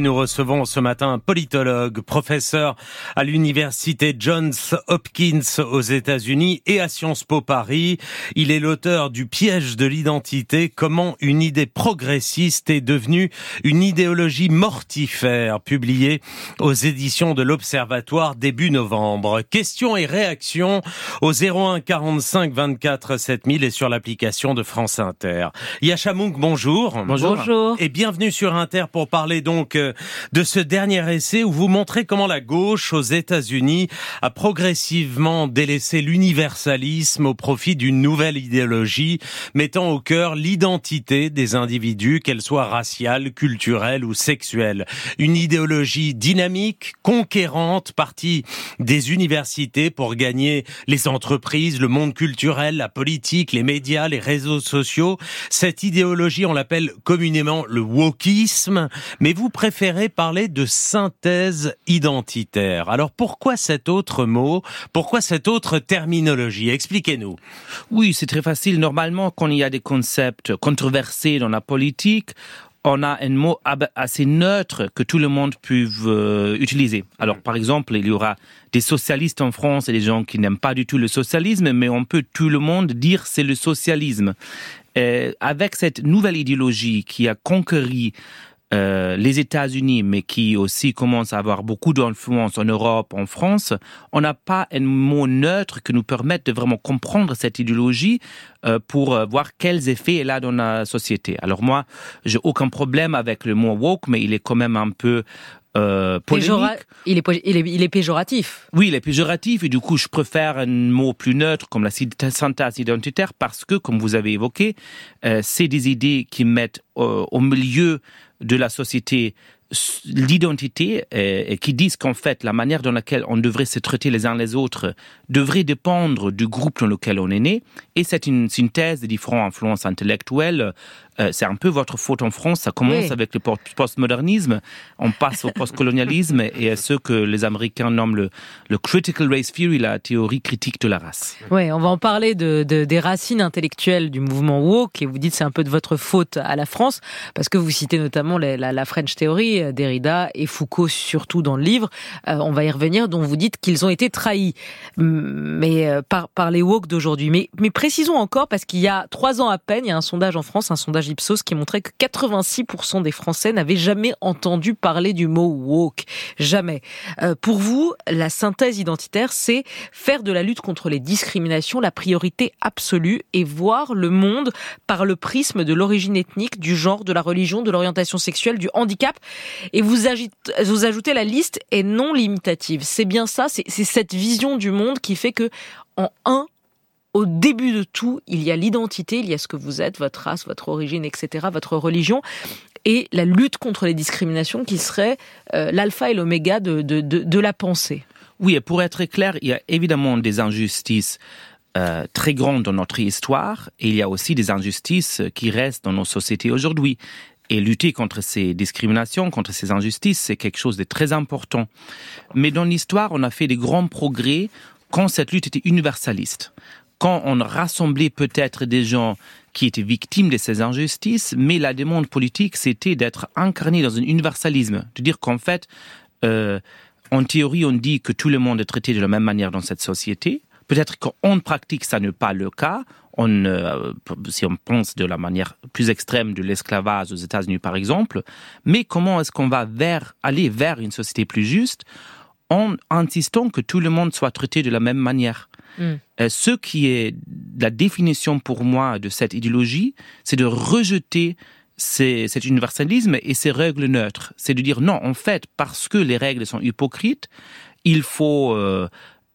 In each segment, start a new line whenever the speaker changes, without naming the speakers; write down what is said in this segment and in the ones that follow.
Nous recevons ce matin un politologue, professeur à l'université Johns Hopkins aux États-Unis et à Sciences Po Paris. Il est l'auteur du piège de l'identité, comment une idée progressiste est devenue une idéologie mortifère, publié aux éditions de l'Observatoire début novembre. Questions et réactions au 01 45 24 7000 et sur l'application de France Inter. Yachamouk, bonjour.
Bonjour. bonjour.
Et bienvenue sur Inter pour parler donc euh, de ce dernier essai où vous montrez comment la gauche aux États-Unis a progressivement délaissé l'universalisme au profit d'une nouvelle idéologie mettant au cœur l'identité des individus, qu'elle soit raciale, culturelle ou sexuelle. Une idéologie dynamique, conquérante, partie des universités pour gagner les entreprises, le monde culturel, la politique, les médias, les réseaux sociaux. Cette idéologie, on l'appelle communément le wokisme, mais vous préférez parler de synthèse identitaire. Alors pourquoi cet autre mot? Pourquoi cette autre terminologie? Expliquez-nous.
Oui, c'est très facile. Normalement, quand il y a des concepts controversés dans la politique, on a un mot assez neutre que tout le monde peut utiliser. Alors, par exemple, il y aura des socialistes en France et des gens qui n'aiment pas du tout le socialisme, mais on peut tout le monde dire c'est le socialisme. avec cette nouvelle idéologie qui a conquéri euh, les États-Unis, mais qui aussi commence à avoir beaucoup d'influence en Europe, en France, on n'a pas un mot neutre qui nous permette de vraiment comprendre cette idéologie euh, pour euh, voir quels effets elle a dans la société. Alors moi, j'ai aucun problème avec le mot woke, mais il est quand même un peu euh,
il, est, il, est, il est péjoratif.
Oui, il est péjoratif et du coup, je préfère un mot plus neutre comme la synthèse identitaire parce que, comme vous avez évoqué, euh, c'est des idées qui mettent euh, au milieu de la société l'identité et qui disent qu'en fait la manière dans laquelle on devrait se traiter les uns les autres devrait dépendre du groupe dans lequel on est né. Et c'est une synthèse des différentes influences intellectuelles euh, c'est un peu votre faute en France. Ça commence avec le postmodernisme, on passe au postcolonialisme et à ce que les Américains nomment le, le, critical race theory, la théorie critique de la race.
Oui, on va en parler de, de, des racines intellectuelles du mouvement woke et vous dites c'est un peu de votre faute à la France parce que vous citez notamment la, la, French Theory, euh, Derrida et Foucault surtout dans le livre. Euh, on va y revenir, dont vous dites qu'ils ont été trahis, mais par, par les woke d'aujourd'hui. Mais, mais précisons encore parce qu'il y a trois ans à peine, il y a un sondage en France, un sondage Qui montrait que 86% des Français n'avaient jamais entendu parler du mot woke. Jamais. Euh, pour vous, la synthèse identitaire, c'est faire de la lutte contre les discriminations la priorité absolue et voir le monde par le prisme de l'origine ethnique, du genre, de la religion, de l'orientation sexuelle, du handicap. Et vous, vous ajoutez la liste est non limitative. C'est bien ça, c'est cette vision du monde qui fait que en un au début de tout, il y a l'identité, il y a ce que vous êtes, votre race, votre origine, etc., votre religion, et la lutte contre les discriminations qui serait euh, l'alpha et l'oméga de, de, la pensée.
Oui, et pour être clair, il y a évidemment des injustices euh, très grandes dans notre histoire, et il y a aussi des injustices qui restent dans nos sociétés aujourd'hui. Et lutter contre ces discriminations, contre ces injustices, c'est quelque chose de très important. Mais dans l'histoire, on a fait des grands progrès quand cette lutte était universaliste quand on rassemblait peut-être des gens qui étaient victimes de ces injustices, mais la demande politique, c'était d'être incarné dans un universalisme, de dire qu'en fait, euh, en théorie, on dit que tout le monde est traité de la même manière dans cette société. Peut-être qu'en pratique, ça n'est pas le cas. On, euh, si on pense de la manière plus extrême de l'esclavage aux États-Unis, par exemple. Mais comment est-ce qu'on va vers, aller vers une société plus juste en insistant que tout le monde soit traité de la même manière? Euh, ce qui est la définition pour moi de cette idéologie, c'est de rejeter cet universalisme et ces règles neutres. C'est de dire non, en fait, parce que les règles sont hypocrites, il faut euh,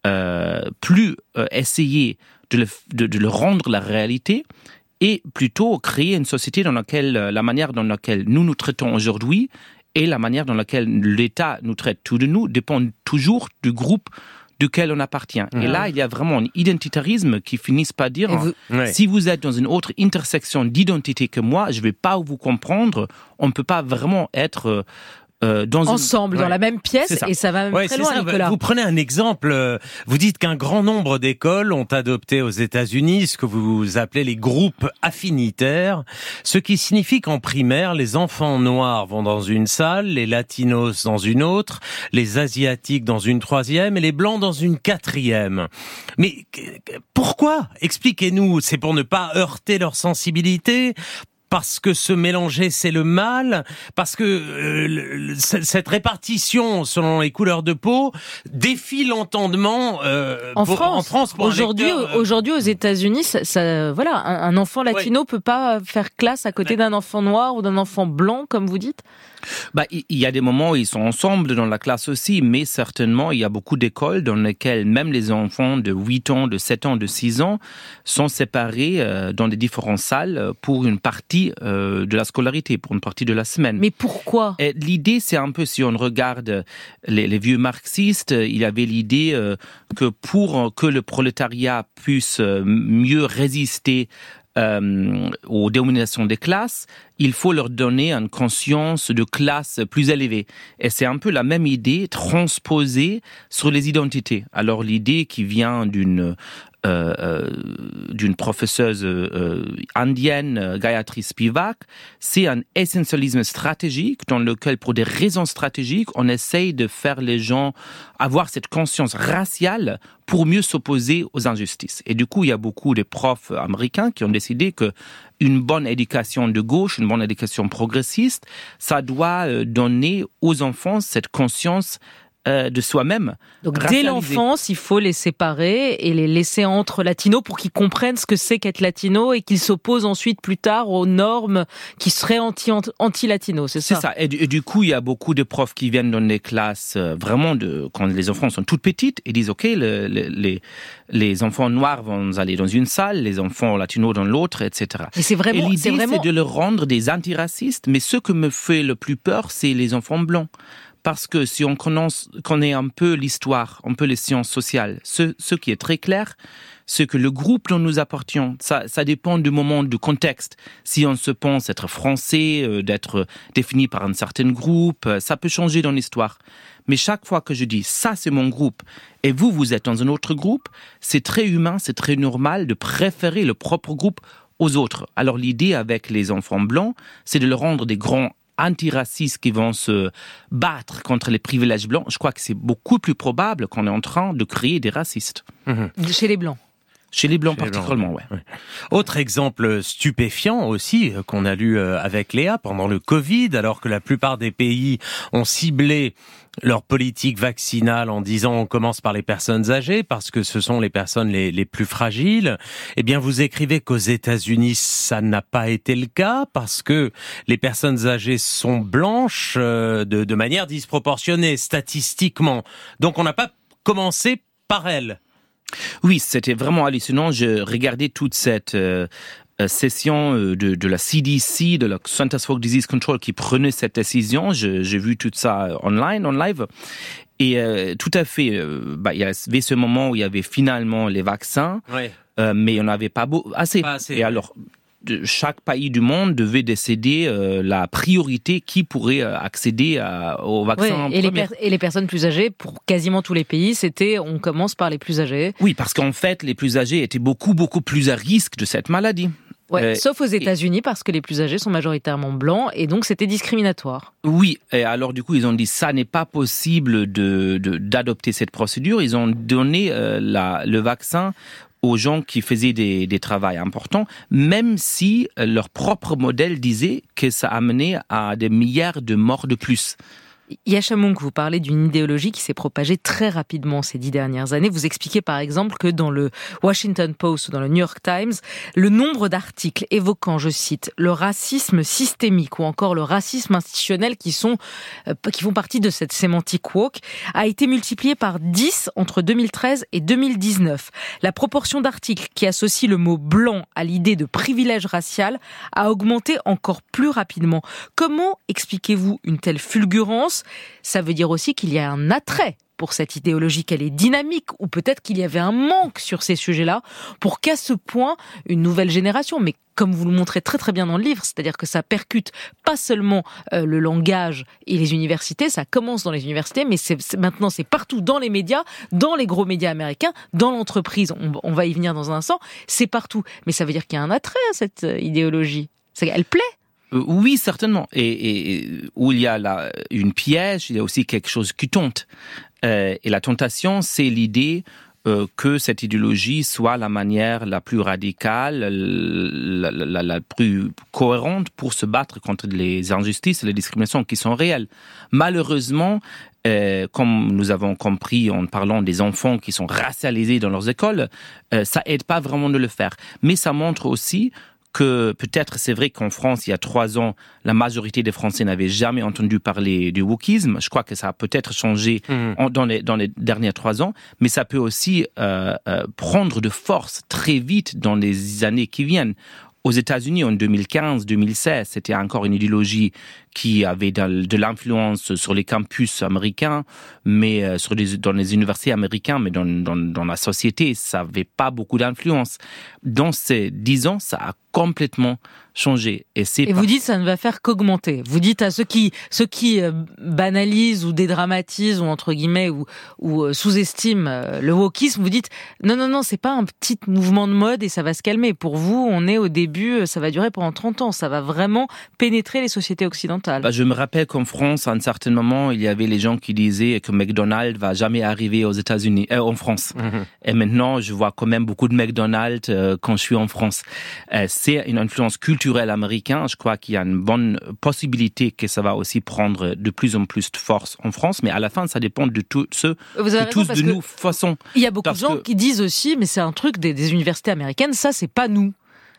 euh, plus essayer de le, de le, rendre la réalité et plutôt créer une société dans laquelle la manière dans laquelle nous nous traitons aujourd'hui et la manière dans laquelle l'État nous traite tout de nous dépend toujours du groupe duquel on appartient. Et là, il y a vraiment un identitarisme qui finit par dire, si vous êtes dans une autre intersection d'identité que moi, je ne vais pas vous comprendre, on ne peut pas vraiment être...
euh, dans ensemble, dans la même pièce, et ça va même très loin, Nicolas.
Vous prenez un exemple, euh, vous dites qu'un grand nombre d'écoles ont adopté aux États-Unis ce que vous appelez les groupes affinitaires, ce qui signifie qu'en primaire, les enfants noirs vont dans une salle, les latinos dans une autre, les asiatiques dans une troisième et les blancs dans une quatrième. Mais pourquoi? Expliquez-nous, c'est pour ne pas heurter leur sensibilité parce que se mélanger c'est le mal, parce que euh, cette répartition selon les couleurs de peau défie l'entendement
euh, en, France. aujourd'hui, euh, aujourd'hui aux États-Unis, ça, voilà, un, enfant latino peut pas faire classe à côté d'un enfant noir ou d'un enfant blanc, comme vous dites?
Bah, il y a des moments où ils sont ensemble dans la classe aussi, mais certainement, il y a beaucoup d'écoles dans lesquelles même les enfants de 8 ans, de 7 ans, de 6 ans sont séparés euh, dans des différentes salles pour une partie euh, de la scolarité, pour une partie de la semaine.
Mais pourquoi?
L'idée, c'est un peu, si on regarde les, les vieux marxistes, il y avait l'idée euh, que pour que le prolétariat puisse mieux résister euh, aux dénominations des classes, il faut leur donner une conscience de classe plus élevée. Et c'est un peu la même idée transposée sur les identités. Alors l'idée qui vient d'une euh, euh, d'une professeuse euh, indienne, Gayatri Spivak, c'est un essentialisme stratégique dans lequel, pour des raisons stratégiques, on essaye de faire les gens avoir cette conscience raciale pour mieux s'opposer aux injustices. Et du coup, il y a beaucoup de profs américains qui ont décidé que une bonne éducation de gauche, une bonne éducation progressiste, ça doit donner aux enfants cette conscience euh, de soi-même.
Donc dès l'enfance, il faut les séparer et les laisser entre latinos pour qu'ils comprennent ce que c'est qu'être latino et qu'ils s'opposent ensuite plus tard aux normes qui seraient anti-latinos, c'est ça
C'est ça. Et du, coup, il y a beaucoup de profs qui viennent dans les classes euh, vraiment de quand les enfants sont toutes petites et disent ok, les les enfants noirs vont aller dans une salle, les enfants latinos dans l'autre, etc.
Et c'est vraiment,
l'idée,
c'est
de leur rendre des antiracistes. Mais ce que me fait le plus peur, c'est les enfants blancs parce que si on connaît un peu l'histoire, un peu les sciences sociales, ce, qui est très clair, c'est que le groupe dont nous appartions, ça, ça dépend du moment, du contexte. Si on se pense être français, euh, d'être défini par un certain groupe, euh, ça peut changer dans l'histoire. Mais chaque fois que je dis ça c'est mon groupe et vous vous êtes dans un autre groupe, c'est très humain, c'est très normal de préférer le propre groupe aux autres. Alors l'idée avec les enfants blancs, c'est de leur rendre des grands antiracistes qui vont se battre contre les privilèges blancs, je crois que c'est beaucoup plus probable qu'on est en train de créer des racistes.
Chez les blancs.
Chez les Blancs particulièrement, ouais.
Autre exemple stupéfiant aussi euh, qu'on a lu euh, avec Léa pendant le Covid, alors que la plupart des pays ont ciblé leur politique vaccinale en disant on commence par les personnes âgées parce que ce sont les personnes les, les plus fragiles. Eh bien, vous écrivez qu'aux États-Unis, ça n'a pas été le cas parce que les personnes âgées sont blanches euh, de, de manière disproportionnée statistiquement. Donc, on n'a pas commencé par elles.
Oui, c'était vraiment hallucinant. Je regardais toute cette euh, euh, session euh, de, de, la CDC, de la Centers for Disease Control, qui prenait cette décision. J'ai vu tout ça online, en live. Et tout à fait, bah, il y avait ce moment où il y avait finalement les vaccins, mais on n'avait pas, beau, assez. Pas assez. Et alors, chaque pays du monde devait décider euh, la priorité qui pourrait euh, accéder à, au vaccin.
et, les et, les personnes plus âgées, pour quasiment tous les pays, c'était on commence par les plus âgés.
Oui, parce qu'en fait, les plus âgés étaient beaucoup, beaucoup plus à risque de cette maladie.
Ouais, euh, sauf aux États-Unis parce que les plus âgés sont majoritairement blancs et donc c'était discriminatoire.
Oui, et alors du coup ils ont dit ça n'est pas possible de d'adopter cette procédure. Ils ont donné la, le vaccin aux gens qui faisaient des, des travaux importants, même si leur propre modèle disait que ça amenait à des milliards de morts de plus.
Yachamong, vous parlez d'une idéologie qui s'est propagée très rapidement ces dix dernières années. Vous expliquez par exemple que dans le Washington Post ou dans le New York Times, le nombre d'articles évoquant, je cite, le racisme systémique ou encore le racisme institutionnel qui sont, euh, qui font partie de cette sémantique woke a été multiplié par 10 entre 2013 et 2019. La proportion d'articles qui associent le mot blanc à l'idée de privilège racial a augmenté encore plus rapidement. Comment expliquez-vous une telle fulgurance Ça veut dire aussi qu'il y a un attrait pour cette idéologie, qu'elle est dynamique, ou peut-être qu'il y avait un manque sur ces sujets-là, pour qu'à ce point, une nouvelle génération, mais comme vous le montrez très très bien dans le livre, c'est-à-dire que ça percute pas seulement euh, le langage et les universités, ça commence dans les universités, mais c'est maintenant c'est partout dans les médias, dans les gros médias américains, dans l'entreprise. On, va y venir dans un instant. C'est partout, mais ça veut dire qu'il y a un attrait à cette euh, idéologie. Elle plaît.
Euh, oui, certainement. Et, où il y a là une piège, il y a aussi quelque chose qui tente. et la tentation, c'est l'idée euh, que cette idéologie soit la manière la plus radicale, la, plus cohérente pour se battre contre les injustices et les discriminations qui sont réelles. Malheureusement, euh, comme nous avons compris en parlant des enfants qui sont racialisés dans leurs écoles, euh, ça aide pas vraiment de le faire. Mais ça montre aussi que peut-être c'est vrai qu'en France, il y a trois ans, la majorité des Français n'avaient jamais entendu parler du wokisme. Je crois que ça a peut-être changé mmh. dans, les, dans les derniers trois ans, mais ça peut aussi euh, euh, prendre de force très vite dans les années qui viennent. Aux États-Unis, en 2015-2016, c'était encore une idéologie qui avait de l'influence sur les campus américains, mais euh, sur dans les universités américaines, mais dans, dans, dans la société, ça n'avait pas beaucoup d'influence. Dans ces dix ans, ça a complètement changé.
Et, c'est et vous dites ça ne va faire qu'augmenter. Vous dites à ceux qui, ceux qui euh, banalisent ou dédramatisent ou entre guillemets ou, ou euh, sous-estiment euh, le wokisme, vous dites non, non, non, c'est pas un petit mouvement de mode et ça va se calmer. Pour vous, on est au début, ça va durer pendant 30 ans. Ça va vraiment pénétrer les sociétés occidentales.
Bah, je me rappelle qu'en France, à un certain moment, il y avait les gens qui disaient que McDonald's va jamais arriver aux États-Unis, en France. Mhm. Et maintenant, je vois quand même beaucoup de McDonald's quand je suis en France c'est une influence culturelle américaine. Je crois qu'il y a une bonne possibilité que ça va aussi prendre de plus en plus de force en France, mais à la fin, ça dépend de tous ceux, de tous de nous façon.
Il y a beaucoup de gens qui disent aussi, mais c'est un truc des, des universités américaines, ça c'est pas nous.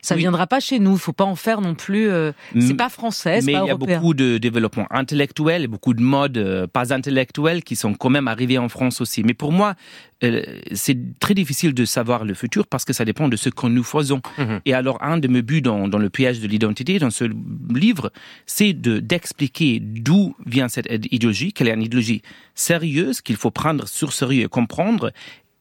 Ça viendra pas chez nous. Il faut pas en faire non plus. Euh, c'est pas français,
Mais
il
y a beaucoup de développement intellectuel et beaucoup de modes euh, pas intellectuels qui sont quand même arrivés en France aussi. Mais pour moi, euh, c'est très difficile de savoir le futur parce que ça dépend de ce que nous faisons. Mhm. Et alors, un de mes buts dans, dans le piège de l'identité, dans ce livre, c'est de d'expliquer d'où vient cette idéologie, quelle est une idéologie sérieuse qu'il faut prendre sur sérieux et comprendre,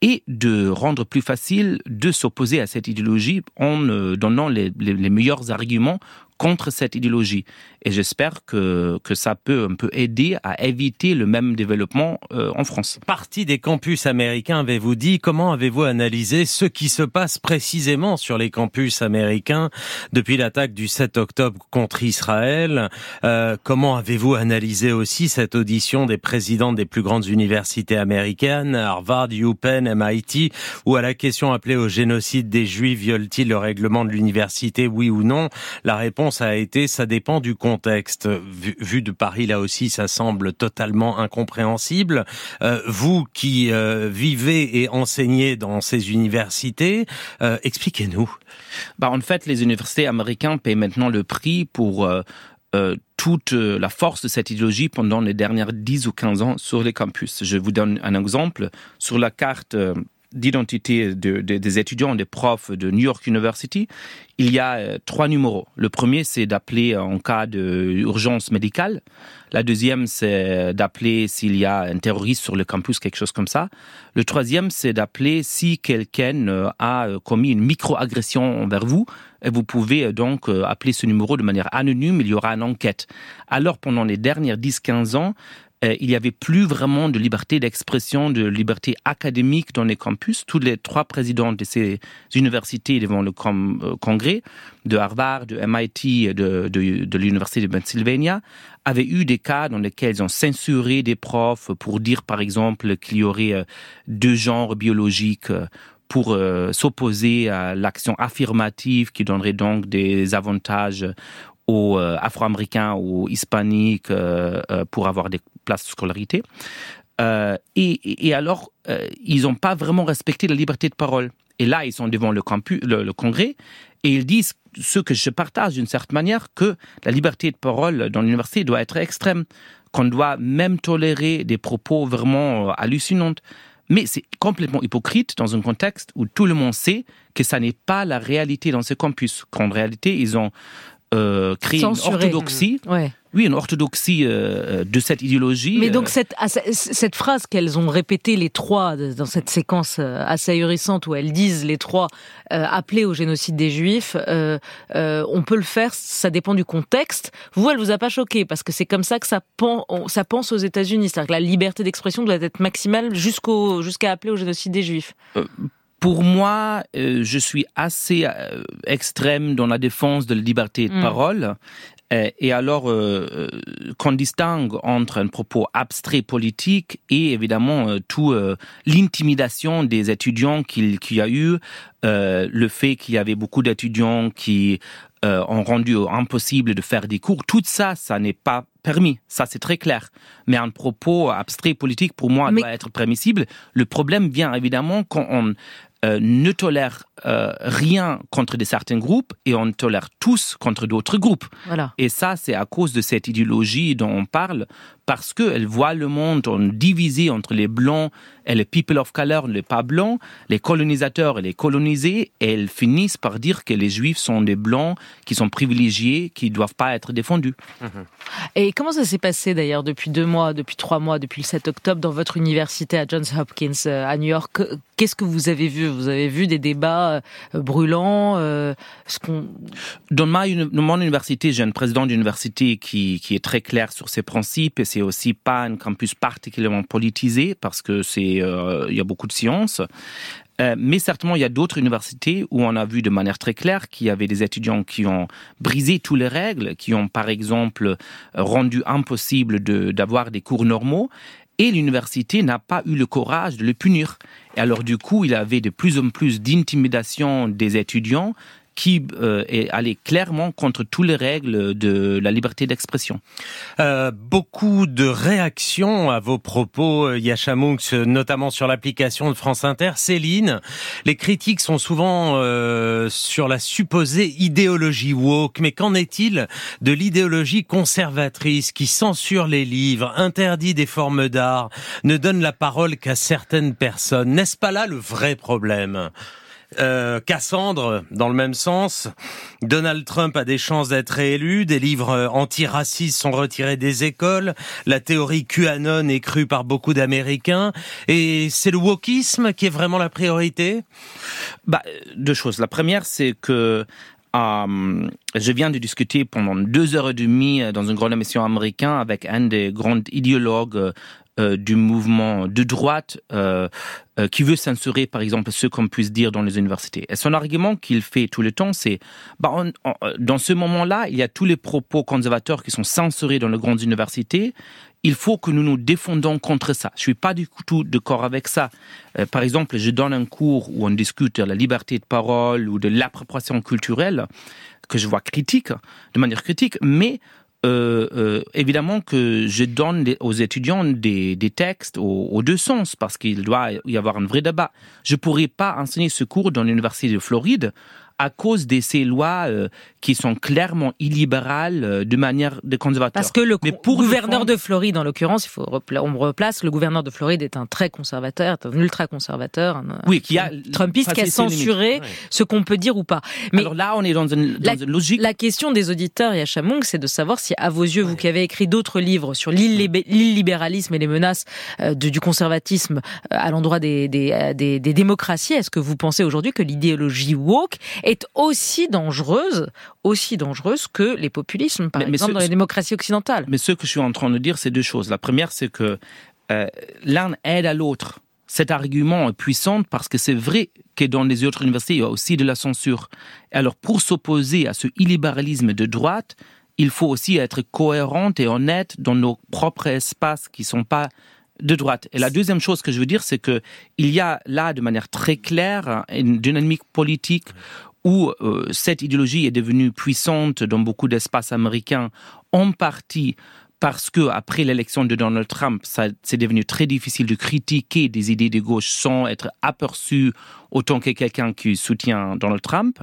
et de rendre plus facile de s'opposer à cette idéologie en euh, donnant les, les, meilleurs arguments contre cette idéologie. Et j'espère que, que ça peut un peu aider à éviter le même développement euh, en France.
Partie des campus américains, avez-vous dit, comment avez-vous analysé ce qui se passe précisément sur les campus américains depuis l'attaque du 7 octobre contre Israël? Euh, Comment avez-vous analysé aussi cette audition des présidents des plus grandes universités américaines, Harvard, UPenn, MIT, où à la question appelée au génocide des Juifs viole-t-il le règlement de l'université, oui ou non? La réponse a été ça dépend du contexte. Vu, de Paris, là aussi, ça semble totalement incompréhensible. Euh, vous qui euh, vivez et enseignez dans ces universités, euh, expliquez-nous.
Bah, en fait, les universités américaines paient maintenant le prix pour toute la force de cette idéologie pendant les dernières 10 ou 15 ans sur les campus. Je vous donne un exemple. Sur la carte d'identité des étudiants, des profs de New York University, il y a euh, trois numéros. Le premier, c'est d'appeler en cas d'urgence médicale. La deuxième, c'est d'appeler s'il y a un terroriste sur le campus, quelque chose comme ça. Le troisième, c'est d'appeler si quelqu'un euh, a euh, commis une microagression envers vous. Et vous pouvez donc appeler ce numéro de manière anonyme, il y aura une enquête. Alors, pendant les dernières 10-15 ans, euh, il n'y avait plus vraiment de liberté d'expression, de liberté académique dans les campus. Tous les trois présidents de ces universités devant le euh, congrès, de Harvard, de MIT, de, de, de l'université de Pennsylvania, avaient eu des cas dans lesquels ils ont censuré des profs pour dire, par exemple, qu'il y aurait euh, deux genres biologiques pour s'opposer à l'action affirmative qui donnerait donc des avantages aux Afro-Américains ou Hispaniques pour avoir des place de scolarité. Euh, et, et, alors, euh, ils n'ont pas vraiment respecté la liberté de parole. Et là, ils sont devant le, campus, le, congrès et ils disent ce que je partage d'une certaine manière, que la liberté de parole dans l'université doit être extrême, qu'on doit même tolérer des propos vraiment euh, hallucinants. Mais c'est complètement hypocrite dans un contexte où tout le monde sait que ça n'est pas la réalité dans ce campus, qu'en réalité, ils ont euh, créé une orthodoxie. Ouais Oui, une orthodoxie euh, de cette idéologie.
Mais donc cette, cette phrase qu'elles ont répétée les trois dans cette séquence assez ahurissante où elles disent les trois appeler au génocide des Juifs, on peut le faire, ça dépend du contexte. Vous, elle vous a pas choqué parce que c'est comme ça que ça, ça pense aux États-Unis, c'est-à-dire que la liberté d'expression doit être maximale jusqu'au jusqu'à appeler au génocide des Juifs.
Pour moi, euh, je suis assez euh, extrême dans la défense de la liberté de mm. parole. Euh, et alors, qu'on distingue entre un propos abstrait politique et évidemment tout l'intimidation des étudiants qu'il y a eu, le fait qu'il y avait beaucoup d'étudiants qui ont rendu impossible de faire des cours, tout ça, ça n'est pas permis, ça c'est très clair. Mais un propos abstrait politique, pour moi, doit être permissible. Le problème vient évidemment quand on euh, ne tolère euh, rien contre des certains groupes et on tolère tous contre d'autres groupes.
Voilà.
Et ça, c'est à cause de cette idéologie dont on parle, parce qu'elle voit le monde divisé entre les blancs et les people of color, les pas blancs, les colonisateurs et les colonisés, et elles finissent par dire que les juifs sont des blancs qui sont privilégiés, qui ne doivent pas être défendus.
Mhm. Et comment ça s'est passé d'ailleurs depuis deux mois, depuis trois mois, depuis le 7 octobre dans votre université à Johns Hopkins euh, à New York? Qu'est-ce que vous avez vu? Vous avez vu des débats euh, brûlants euh, ce qu'on...
Dans, ma, mon université, j'ai un président d'université qui, qui est très clair sur ses principes et c'est aussi pas un campus particulièrement politisé parce que c'est euh, il y a beaucoup de sciences. mais certainement, il y a d'autres universités où on a vu de manière très claire qu'il y avait des étudiants qui ont brisé toutes les règles, qui ont par exemple rendu impossible d'avoir des cours normaux et l'université n'a pas eu le courage de le punir. Et alors du coup, il avait de plus en plus d'intimidation des étudiants qui euh, est allé clairement contre toutes les règles de la liberté d'expression.
Euh, beaucoup de réactions à vos propos, euh, Yasha Munks, notamment sur l'application de France Inter. Céline, les critiques sont souvent euh, sur la supposée idéologie woke, mais qu'en est-il de l'idéologie conservatrice qui censure les livres, interdit des formes d'art, ne donne la parole qu'à certaines personnes? N'est-ce pas là le vrai problème? Euh, Cassandre, dans le même sens, Donald Trump a des chances d'être réélu, des livres euh, antiracistes sont retirés des écoles, la théorie QAnon est crue par beaucoup d'Américains, et c'est le wokisme qui est vraiment la priorité?
Bah, Deux choses. La première, c'est que euh, je viens de discuter pendant deux heures et demie dans une grande émission américaine avec un des grands idéologues euh, du mouvement de droite euh, euh, qui veut censurer, par exemple, ce qu'on puisse dire dans les universités. Et son argument qu'il fait tout le temps, c'est bah, dans ce moment-là, il y a tous les propos conservateurs qui sont censurés dans les grandes universités. Il faut que nous nous défendons contre ça. Je suis pas du tout d'accord avec ça. par exemple, je donne un cours où on discute de la liberté de parole ou de l'appropriation culturelle que je vois critique, de manière critique, mais euh, euh, évidemment que je donne aux étudiants des, des textes aux, aux, deux sens parce qu'il doit y avoir un vrai débat. Je pourrais pas enseigner ce cours dans l'université de Floride à cause de ces lois euh, qui sont clairement illibérales euh, de manière de conservateur.
Parce que le gouverneur de Floride, en l'occurrence, il faut on me replace, le gouverneur de Floride est un très conservateur, un ultra conservateur, un,
oui, qui a
Trumpiste qui a censuré ce qu'on peut dire ou pas.
Mais Alors là, on est dans une, dans
la,
une logique.
La question des auditeurs, Yachamong, c'est de savoir si, à vos yeux, vous qui avez écrit d'autres livres sur l'illibéralisme et les menaces euh, du conservatisme à l'endroit des, des, des, des démocraties, est-ce que vous pensez aujourd'hui que l'idéologie woke est aussi dangereuse, aussi dangereuse que les populismes, par exemple, dans les démocraties occidentales.
Mais ce que je suis en train de dire, c'est deux choses. La première, c'est que euh, l'un aide à l'autre. Cet argument est puissant parce que c'est vrai que dans les autres universités, il y a aussi de la censure. Alors, pour s'opposer à ce illibéralisme de droite, il faut aussi être cohérent et honnête dans nos propres espaces qui sont pas de droite. Et la deuxième chose que je veux dire, c'est que il y a là, de manière très claire, une dynamique politique où euh, cette idéologie est devenue puissante dans beaucoup d'espaces américains, en partie parce que après l'élection de Donald Trump, c'est devenu très difficile de critiquer des idées de gauche sans être aperçu autant que quelqu'un qui soutient Donald Trump.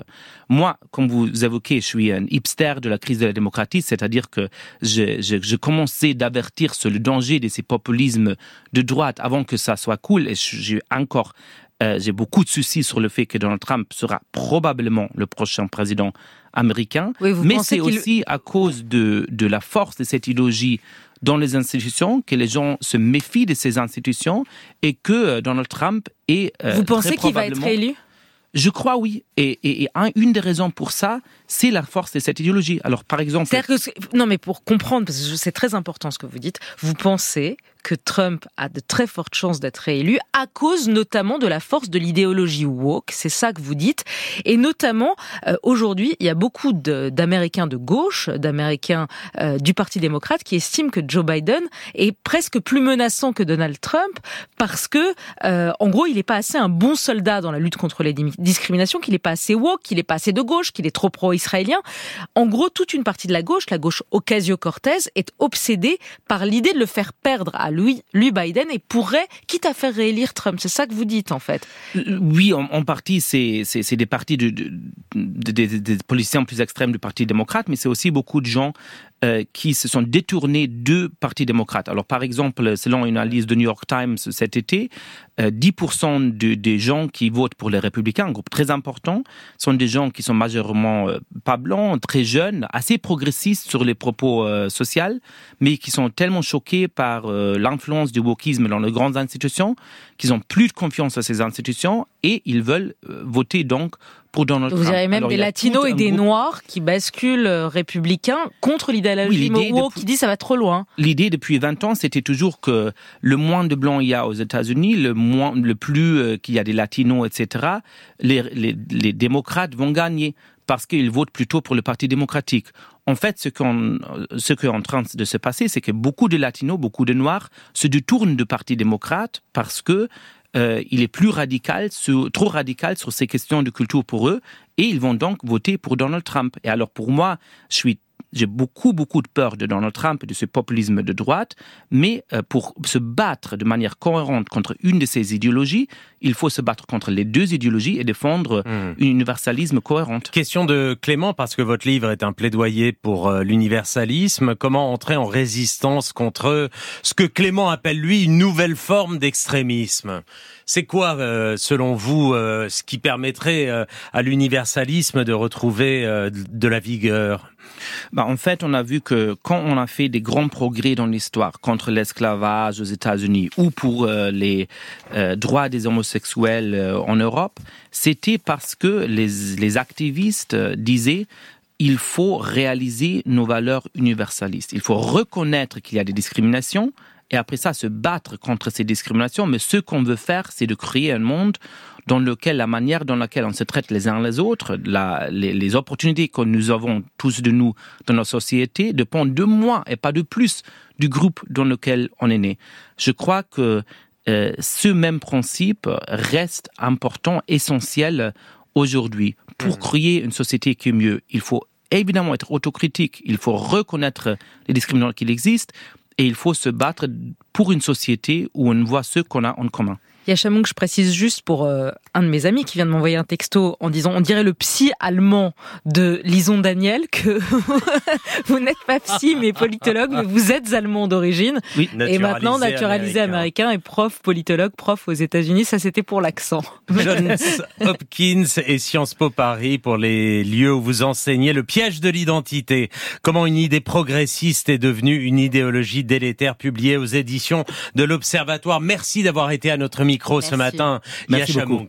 Moi, comme vous évoquez, je suis un hipster de la crise de la démocratie, c'est-à-dire que je, je, je commençais d'avertir sur le danger de ces populismes de droite avant que ça soit cool, et j'ai encore Euh, j'ai beaucoup de soucis sur le fait que Donald Trump sera probablement le prochain président américain. mais c'est aussi à cause de, de la force de cette idéologie dans les institutions, que les gens se méfient de ces institutions et que euh, Donald Trump est...
Euh, Vous pensez qu'il va être élu?
Je crois oui. Et, et, une des raisons pour ça, c'est la force de cette idéologie. Alors, par exemple.
Que, non, mais pour comprendre, parce que c'est très important ce que vous dites, vous pensez que Trump a de très fortes chances d'être réélu à cause notamment de la force de l'idéologie woke, c'est ça que vous dites, et notamment euh, aujourd'hui il y a beaucoup d'Américains de, gauche, d'Américains euh, du Parti démocrate qui estiment que Joe Biden est presque plus menaçant que Donald Trump parce que euh, en gros il n'est pas assez un bon soldat dans la lutte contre les discriminations, qu'il n'est pas assez woke, qu'il n'est pas assez de gauche, qu'il est trop pro-israélien. En gros toute une partie de la gauche, la gauche Ocasio-Cortez, est obsédée par l'idée de le faire perdre lui, Biden et pourrait, quitte à faire réélire Trump. C'est ça que vous dites en fait.
Oui, en, partie, c'est des partis de, des politiciens plus extrêmes du Parti démocrate, mais c'est aussi beaucoup de gens euh, qui se sont détournés de partis démocrates. Alors, par exemple, selon une analyse de New York Times cet été, 10% euh, des gens qui votent pour les républicains, un groupe très important, sont des gens qui sont majoritairement euh, pas blancs, très jeunes, assez progressistes sur les propos sociaux, mais qui sont tellement choqués par l'influence du wokisme dans les grandes institutions qu'ils ont plus de confiance à ces institutions et ils veulent voter donc pour Donald
Vous avez même des latinos et des noirs qui basculent euh, républicains contre l'idéologie oui, qui dit ça va trop loin.
L'idée depuis 20 ans, c'était toujours que le moins de blancs il y a aux États-Unis, le moins, le plus euh, qu'il y a des latinos, etc., les, les, les démocrates vont gagner parce qu'ils votent plutôt pour le Parti démocratique. En fait, ce, qu'on, ce qui est en train de se passer, c'est que beaucoup de latinos, beaucoup de noirs se détournent du Parti démocrate parce que euh, il est plus radical, trop radical sur ces questions de culture pour eux, et ils vont donc voter pour Donald Trump. Et alors pour moi, je suis j'ai beaucoup, beaucoup de peur de Donald Trump et de ce populisme de droite, mais euh, pour se battre de manière cohérente contre une de ces idéologies, il faut se battre contre les deux idéologies et défendre hmm. un universalisme cohérent.
Question de Clément, parce que votre livre est un plaidoyer pour euh, l'universalisme. Comment entrer en résistance contre ce que Clément appelle, lui, une nouvelle forme d'extrémisme? C'est quoi, selon vous, ce qui permettrait à l'universalisme de retrouver de la vigueur?
Bah, en fait, on a vu que quand on a fait des grands progrès dans l'histoire contre l'esclavage aux États-Unis ou pour euh, les euh, droits des homosexuels euh, en Europe, c'était parce que les, les activistes disaient il faut réaliser nos valeurs universalistes. Il faut reconnaître qu'il y a des discriminations et après ça se battre contre ces discriminations. Mais ce qu'on veut faire, c'est de créer un monde dans lequel la manière dans laquelle on se traite les uns les autres, la, les, les, opportunités que nous avons tous de nous dans nos sociétés dépendent de moi et pas de plus du groupe dans lequel on est né. Je crois que euh, ce même principe reste important, essentiel aujourd'hui. Pour mmh. créer une société qui est mieux, il faut évidemment être autocritique, il faut reconnaître les discriminations qui existent et il faut se battre pour une société où on voit ce qu'on a en commun.
Yachamouk, je précise juste pour euh, un de mes amis qui vient de m'envoyer un texto en disant on dirait le psy allemand de Lison Daniel que vous n'êtes pas psy mais politologue mais vous êtes allemand d'origine
oui,
et maintenant naturalisé américain. et prof politologue prof aux États-Unis ça c'était pour l'accent.
Johns Hopkins et Sciences Po Paris pour les lieux où vous enseignez le piège de l'identité comment une idée progressiste est devenue une idéologie délétère publiée aux éditions de l'Observatoire merci d'avoir été à notre micro ce matin.
Merci beaucoup.